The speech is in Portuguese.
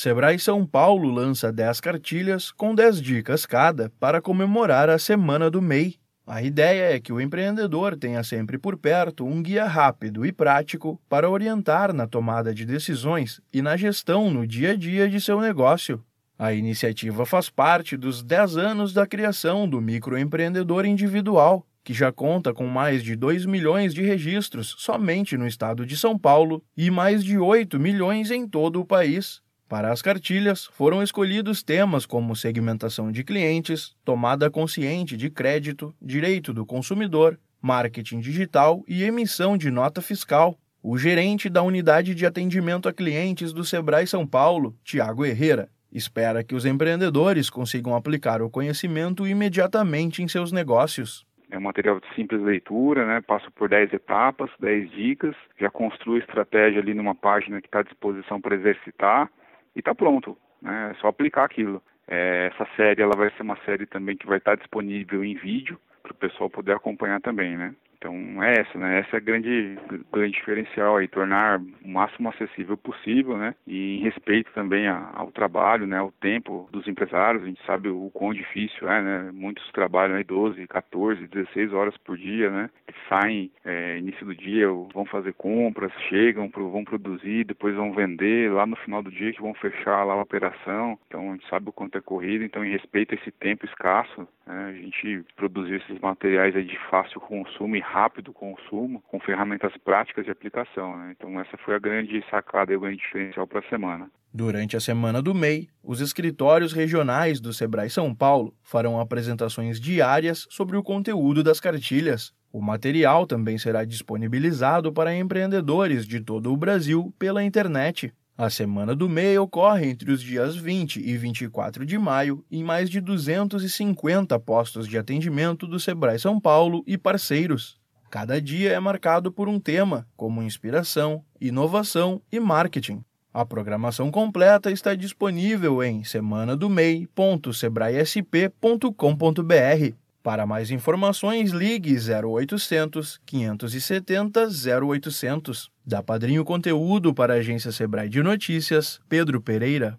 Sebrae São Paulo lança 10 cartilhas com 10 dicas cada para comemorar a Semana do MEI. A ideia é que o empreendedor tenha sempre por perto um guia rápido e prático para orientar na tomada de decisões e na gestão no dia a dia de seu negócio. A iniciativa faz parte dos 10 anos da criação do microempreendedor individual, que já conta com mais de 2 milhões de registros somente no estado de São Paulo e mais de 8 milhões em todo o país. Para as cartilhas, foram escolhidos temas como segmentação de clientes, tomada consciente de crédito, direito do consumidor, marketing digital e emissão de nota fiscal. O gerente da unidade de atendimento a clientes do Sebrae São Paulo, Tiago Herrera, espera que os empreendedores consigam aplicar o conhecimento imediatamente em seus negócios. É um material de simples leitura, né? Passo por 10 etapas, 10 dicas, já construo estratégia ali numa página que está à disposição para exercitar e está pronto. Né? É só aplicar aquilo. É, essa série ela vai ser uma série também que vai estar disponível em vídeo para o pessoal poder acompanhar também, né? Então é essa, né? Essa é a grande, grande diferencial aí, tornar o máximo acessível possível, né? E em respeito também ao trabalho, né? Ao tempo dos empresários, a gente sabe o quão difícil é, né? Muitos trabalham aí 12, 14, 16 horas por dia, né? Saem é, início do dia, vão fazer compras, chegam, vão produzir, depois vão vender, lá no final do dia que vão fechar lá a operação. Então a gente sabe o quanto é corrido, então em respeito a esse tempo escasso, né? a gente produziu esses materiais aí de fácil consumo e rápido consumo com ferramentas práticas de aplicação. Né? Então essa foi a grande sacada e o grande diferencial para a semana. Durante a semana do MEI, os escritórios regionais do Sebrae São Paulo farão apresentações diárias sobre o conteúdo das cartilhas. O material também será disponibilizado para empreendedores de todo o Brasil pela internet. A Semana do MEI ocorre entre os dias 20 e 24 de maio em mais de 250 postos de atendimento do Sebrae São Paulo e parceiros. Cada dia é marcado por um tema, como inspiração, inovação e marketing. A programação completa está disponível em semanadomei.sebraesp.com.br. Para mais informações, ligue 0800 570 0800. Da Padrinho Conteúdo para a agência Sebrae de Notícias, Pedro Pereira.